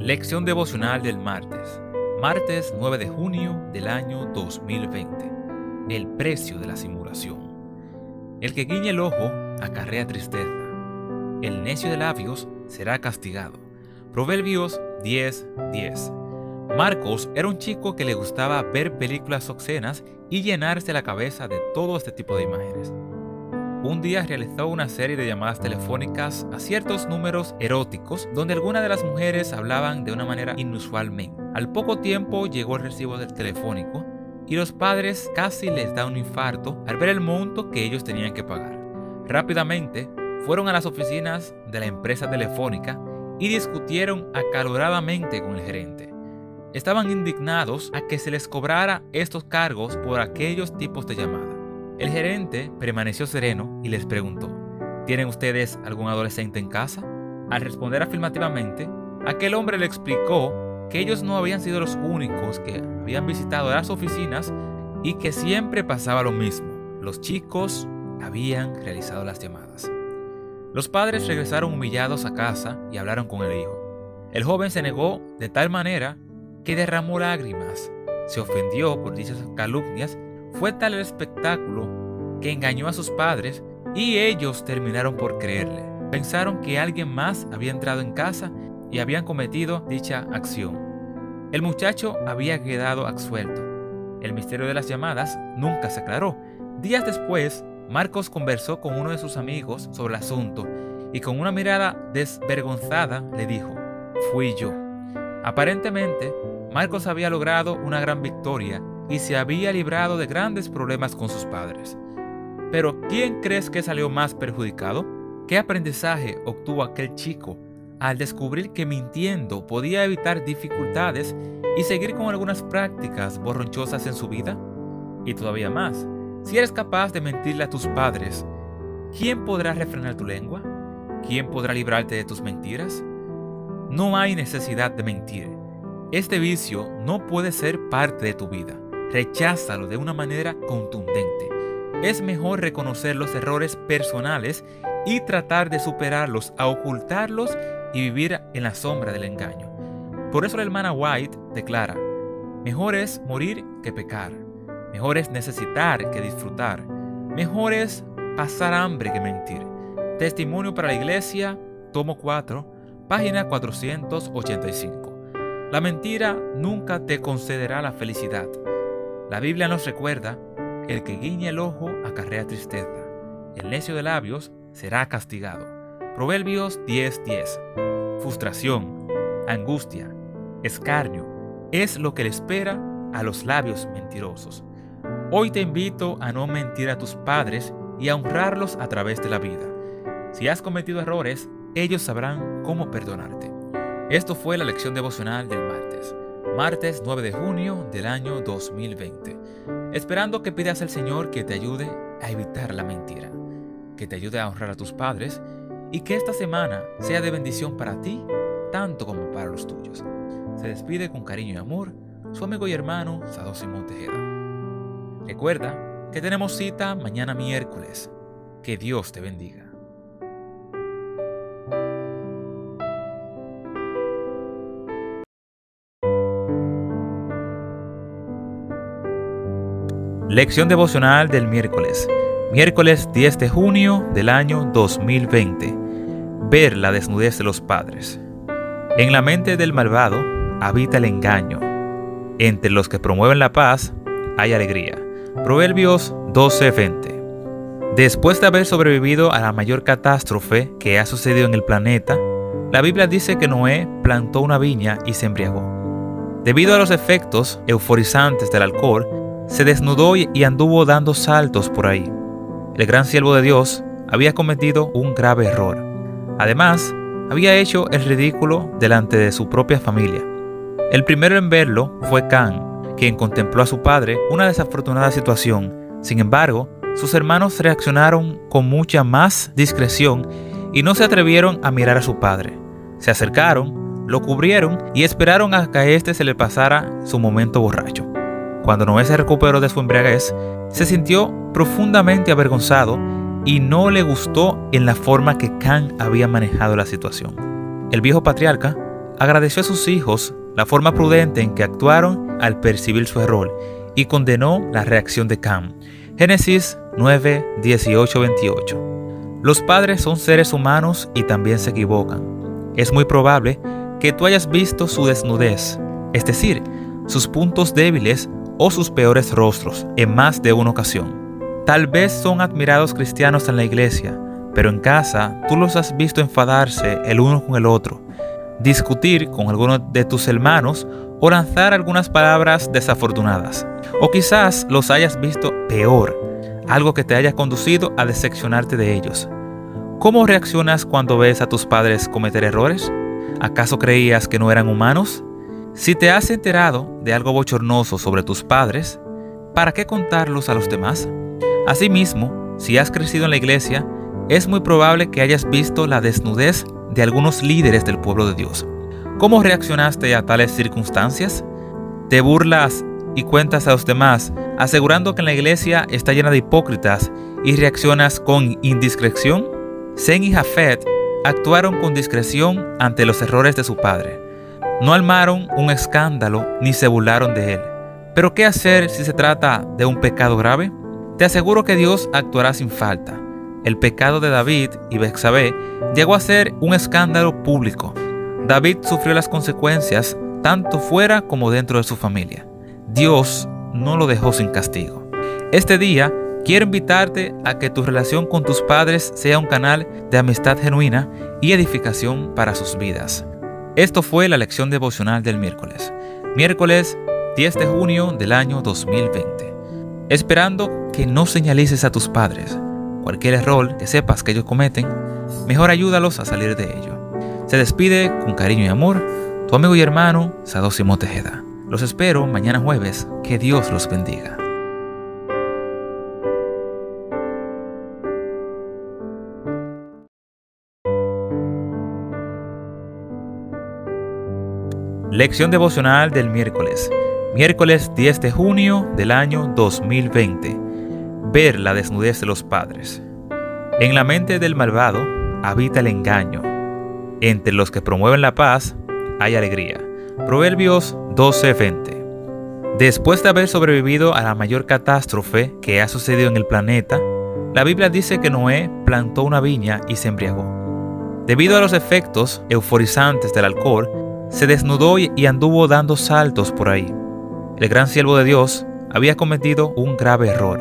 Lección devocional del martes. Martes 9 de junio del año 2020. El precio de la simulación. El que guiñe el ojo acarrea tristeza. El necio de labios será castigado. Proverbios 10:10. 10. Marcos era un chico que le gustaba ver películas obscenas y llenarse la cabeza de todo este tipo de imágenes un día realizó una serie de llamadas telefónicas a ciertos números eróticos donde algunas de las mujeres hablaban de una manera inusualmente. Al poco tiempo llegó el recibo del telefónico y los padres casi les da un infarto al ver el monto que ellos tenían que pagar. Rápidamente fueron a las oficinas de la empresa telefónica y discutieron acaloradamente con el gerente. Estaban indignados a que se les cobrara estos cargos por aquellos tipos de llamadas. El gerente permaneció sereno y les preguntó, ¿tienen ustedes algún adolescente en casa? Al responder afirmativamente, aquel hombre le explicó que ellos no habían sido los únicos que habían visitado las oficinas y que siempre pasaba lo mismo. Los chicos habían realizado las llamadas. Los padres regresaron humillados a casa y hablaron con el hijo. El joven se negó de tal manera que derramó lágrimas, se ofendió por dichas calumnias fue tal el espectáculo que engañó a sus padres y ellos terminaron por creerle. Pensaron que alguien más había entrado en casa y habían cometido dicha acción. El muchacho había quedado absuelto. El misterio de las llamadas nunca se aclaró. Días después, Marcos conversó con uno de sus amigos sobre el asunto y con una mirada desvergonzada le dijo, fui yo. Aparentemente, Marcos había logrado una gran victoria y se había librado de grandes problemas con sus padres. Pero ¿quién crees que salió más perjudicado? ¿Qué aprendizaje obtuvo aquel chico al descubrir que mintiendo podía evitar dificultades y seguir con algunas prácticas borronchosas en su vida? Y todavía más, si eres capaz de mentirle a tus padres, ¿quién podrá refrenar tu lengua? ¿Quién podrá librarte de tus mentiras? No hay necesidad de mentir. Este vicio no puede ser parte de tu vida recházalo de una manera contundente. Es mejor reconocer los errores personales y tratar de superarlos, a ocultarlos y vivir en la sombra del engaño. Por eso la hermana White declara, mejor es morir que pecar, mejor es necesitar que disfrutar, mejor es pasar hambre que mentir. Testimonio para la Iglesia, tomo 4, página 485. La mentira nunca te concederá la felicidad. La Biblia nos recuerda, el que guiña el ojo acarrea tristeza, el necio de labios será castigado. Proverbios 10:10. Frustración, angustia, escarnio es lo que le espera a los labios mentirosos. Hoy te invito a no mentir a tus padres y a honrarlos a través de la vida. Si has cometido errores, ellos sabrán cómo perdonarte. Esto fue la lección devocional del martes martes 9 de junio del año 2020, esperando que pidas al Señor que te ayude a evitar la mentira, que te ayude a honrar a tus padres y que esta semana sea de bendición para ti, tanto como para los tuyos. Se despide con cariño y amor su amigo y hermano Sado Simón Tejeda. Recuerda que tenemos cita mañana miércoles. Que Dios te bendiga. Lección devocional del miércoles. Miércoles 10 de junio del año 2020. Ver la desnudez de los padres. En la mente del malvado habita el engaño. Entre los que promueven la paz hay alegría. Proverbios 12:20. Después de haber sobrevivido a la mayor catástrofe que ha sucedido en el planeta, la Biblia dice que Noé plantó una viña y se embriagó. Debido a los efectos euforizantes del alcohol, se desnudó y anduvo dando saltos por ahí. El gran siervo de Dios había cometido un grave error. Además, había hecho el ridículo delante de su propia familia. El primero en verlo fue Can, quien contempló a su padre una desafortunada situación. Sin embargo, sus hermanos reaccionaron con mucha más discreción y no se atrevieron a mirar a su padre. Se acercaron, lo cubrieron y esperaron a que a éste se le pasara su momento borracho. Cuando Noé se recuperó de su embriaguez, se sintió profundamente avergonzado y no le gustó en la forma que Can había manejado la situación. El viejo patriarca agradeció a sus hijos la forma prudente en que actuaron al percibir su error y condenó la reacción de Cam. Génesis 9, 18, 28. Los padres son seres humanos y también se equivocan. Es muy probable que tú hayas visto su desnudez, es decir, sus puntos débiles o sus peores rostros en más de una ocasión. Tal vez son admirados cristianos en la iglesia, pero en casa tú los has visto enfadarse el uno con el otro, discutir con alguno de tus hermanos o lanzar algunas palabras desafortunadas. O quizás los hayas visto peor, algo que te haya conducido a decepcionarte de ellos. ¿Cómo reaccionas cuando ves a tus padres cometer errores? ¿Acaso creías que no eran humanos? Si te has enterado de algo bochornoso sobre tus padres, ¿para qué contarlos a los demás? Asimismo, si has crecido en la iglesia, es muy probable que hayas visto la desnudez de algunos líderes del pueblo de Dios. ¿Cómo reaccionaste a tales circunstancias? ¿Te burlas y cuentas a los demás asegurando que la iglesia está llena de hipócritas y reaccionas con indiscreción? Zen y Jafet actuaron con discreción ante los errores de su padre. No armaron un escándalo ni se burlaron de él. Pero ¿qué hacer si se trata de un pecado grave? Te aseguro que Dios actuará sin falta. El pecado de David y Bexabé llegó a ser un escándalo público. David sufrió las consecuencias tanto fuera como dentro de su familia. Dios no lo dejó sin castigo. Este día quiero invitarte a que tu relación con tus padres sea un canal de amistad genuina y edificación para sus vidas. Esto fue la lección devocional del miércoles, miércoles 10 de junio del año 2020. Esperando que no señalices a tus padres cualquier error que sepas que ellos cometen, mejor ayúdalos a salir de ello. Se despide con cariño y amor tu amigo y hermano Sadosimo Tejeda. Los espero mañana jueves. Que Dios los bendiga. Lección devocional del miércoles. Miércoles 10 de junio del año 2020 ver la desnudez de los padres. En la mente del malvado habita el engaño. Entre los que promueven la paz hay alegría. Proverbios 12:20. Después de haber sobrevivido a la mayor catástrofe que ha sucedido en el planeta, la Biblia dice que Noé plantó una viña y se embriagó. Debido a los efectos euforizantes del alcohol, se desnudó y anduvo dando saltos por ahí. El gran siervo de Dios había cometido un grave error.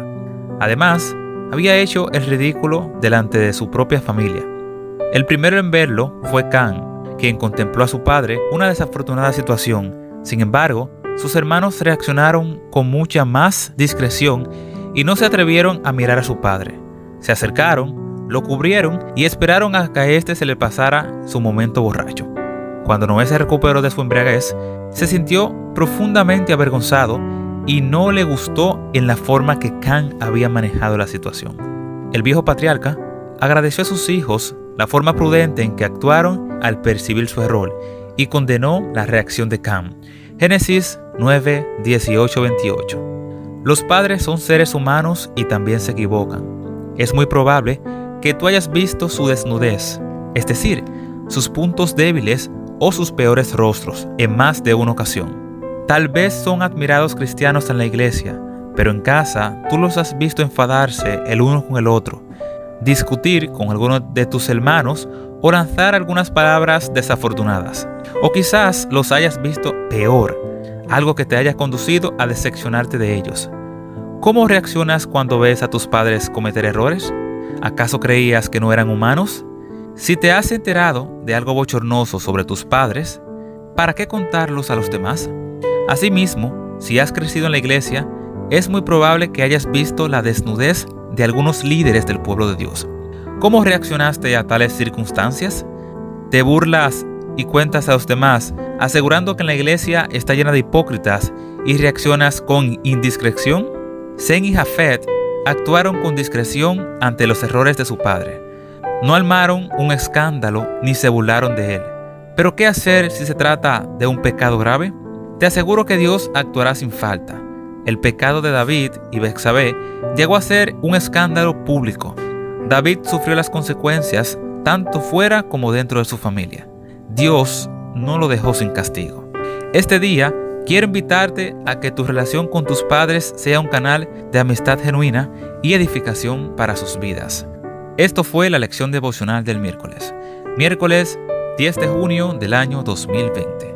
Además, había hecho el ridículo delante de su propia familia. El primero en verlo fue Can, quien contempló a su padre una desafortunada situación. Sin embargo, sus hermanos reaccionaron con mucha más discreción y no se atrevieron a mirar a su padre. Se acercaron, lo cubrieron y esperaron a que a éste se le pasara su momento borracho. Cuando Noé se recuperó de su embriaguez, se sintió profundamente avergonzado y no le gustó en la forma que Can había manejado la situación. El viejo patriarca agradeció a sus hijos la forma prudente en que actuaron al percibir su error y condenó la reacción de Can. Génesis 9, 18, 28. Los padres son seres humanos y también se equivocan. Es muy probable que tú hayas visto su desnudez, es decir, sus puntos débiles o sus peores rostros en más de una ocasión. Tal vez son admirados cristianos en la iglesia, pero en casa tú los has visto enfadarse el uno con el otro, discutir con alguno de tus hermanos o lanzar algunas palabras desafortunadas. O quizás los hayas visto peor, algo que te haya conducido a decepcionarte de ellos. ¿Cómo reaccionas cuando ves a tus padres cometer errores? ¿Acaso creías que no eran humanos? Si te has enterado de algo bochornoso sobre tus padres, ¿para qué contarlos a los demás? Asimismo, si has crecido en la iglesia, es muy probable que hayas visto la desnudez de algunos líderes del pueblo de Dios. ¿Cómo reaccionaste a tales circunstancias? ¿Te burlas y cuentas a los demás asegurando que la iglesia está llena de hipócritas y reaccionas con indiscreción? Zen y Jafet actuaron con discreción ante los errores de su padre. No armaron un escándalo ni se burlaron de él. Pero ¿qué hacer si se trata de un pecado grave? Te aseguro que Dios actuará sin falta. El pecado de David y Bexabé llegó a ser un escándalo público. David sufrió las consecuencias tanto fuera como dentro de su familia. Dios no lo dejó sin castigo. Este día quiero invitarte a que tu relación con tus padres sea un canal de amistad genuina y edificación para sus vidas. Esto fue la lección devocional del miércoles. Miércoles 10 de junio del año 2020.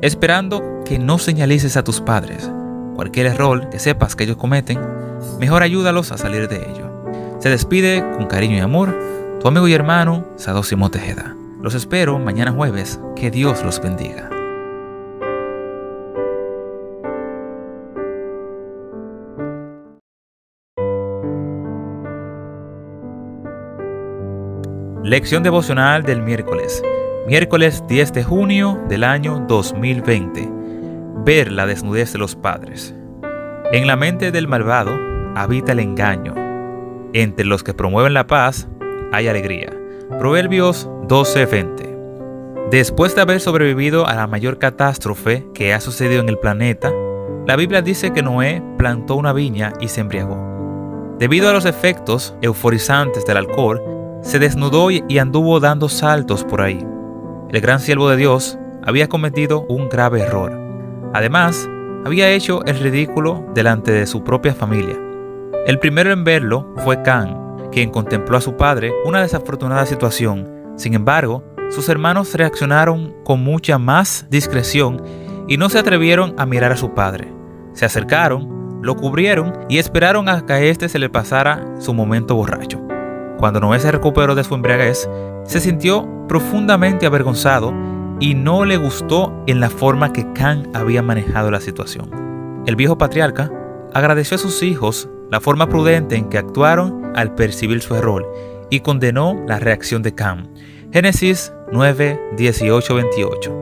Esperando que no señalices a tus padres cualquier error que sepas que ellos cometen, mejor ayúdalos a salir de ello. Se despide con cariño y amor tu amigo y hermano Sadosimo Tejeda. Los espero mañana jueves. Que Dios los bendiga. Lección devocional del miércoles. Miércoles 10 de junio del año 2020. Ver la desnudez de los padres. En la mente del malvado habita el engaño. Entre los que promueven la paz hay alegría. Proverbios 12:20. Después de haber sobrevivido a la mayor catástrofe que ha sucedido en el planeta, la Biblia dice que Noé plantó una viña y se embriagó. Debido a los efectos euforizantes del alcohol, se desnudó y anduvo dando saltos por ahí. El gran siervo de Dios había cometido un grave error. Además, había hecho el ridículo delante de su propia familia. El primero en verlo fue Can, quien contempló a su padre una desafortunada situación. Sin embargo, sus hermanos reaccionaron con mucha más discreción y no se atrevieron a mirar a su padre. Se acercaron, lo cubrieron y esperaron a que éste se le pasara su momento borracho. Cuando Noé se recuperó de su embriaguez, se sintió profundamente avergonzado y no le gustó en la forma que Can había manejado la situación. El viejo patriarca agradeció a sus hijos la forma prudente en que actuaron al percibir su error y condenó la reacción de Can. Génesis 9, 18, 28.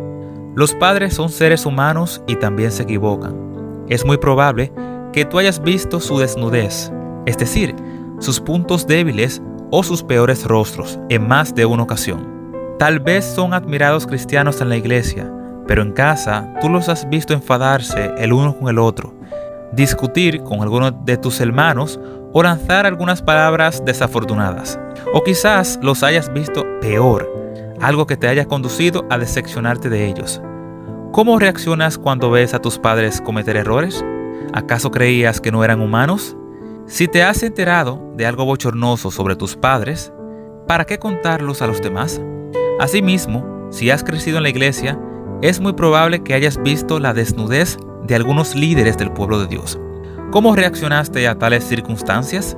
Los padres son seres humanos y también se equivocan. Es muy probable que tú hayas visto su desnudez, es decir, sus puntos débiles o sus peores rostros en más de una ocasión. Tal vez son admirados cristianos en la iglesia, pero en casa tú los has visto enfadarse el uno con el otro, discutir con alguno de tus hermanos o lanzar algunas palabras desafortunadas. O quizás los hayas visto peor, algo que te haya conducido a decepcionarte de ellos. ¿Cómo reaccionas cuando ves a tus padres cometer errores? ¿Acaso creías que no eran humanos? Si te has enterado de algo bochornoso sobre tus padres, ¿para qué contarlos a los demás? Asimismo, si has crecido en la iglesia, es muy probable que hayas visto la desnudez de algunos líderes del pueblo de Dios. ¿Cómo reaccionaste a tales circunstancias?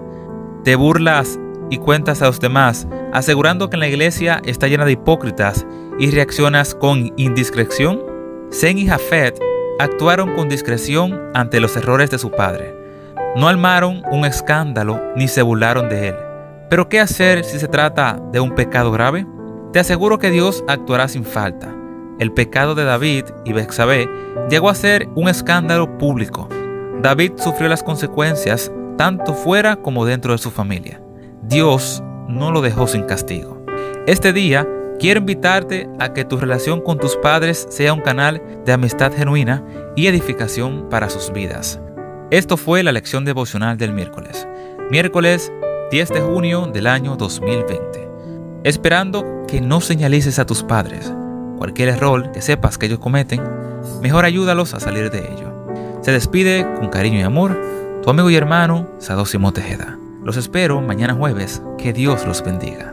¿Te burlas y cuentas a los demás asegurando que la iglesia está llena de hipócritas y reaccionas con indiscreción? Zen y Jafet actuaron con discreción ante los errores de su padre no armaron un escándalo ni se burlaron de él. Pero ¿qué hacer si se trata de un pecado grave? Te aseguro que Dios actuará sin falta. El pecado de David y Bexabé llegó a ser un escándalo público. David sufrió las consecuencias tanto fuera como dentro de su familia. Dios no lo dejó sin castigo. Este día quiero invitarte a que tu relación con tus padres sea un canal de amistad genuina y edificación para sus vidas. Esto fue la lección devocional del miércoles, miércoles 10 de junio del año 2020. Esperando que no señalices a tus padres cualquier error que sepas que ellos cometen, mejor ayúdalos a salir de ello. Se despide con cariño y amor tu amigo y hermano Sadosimo Tejeda. Los espero mañana jueves. Que Dios los bendiga.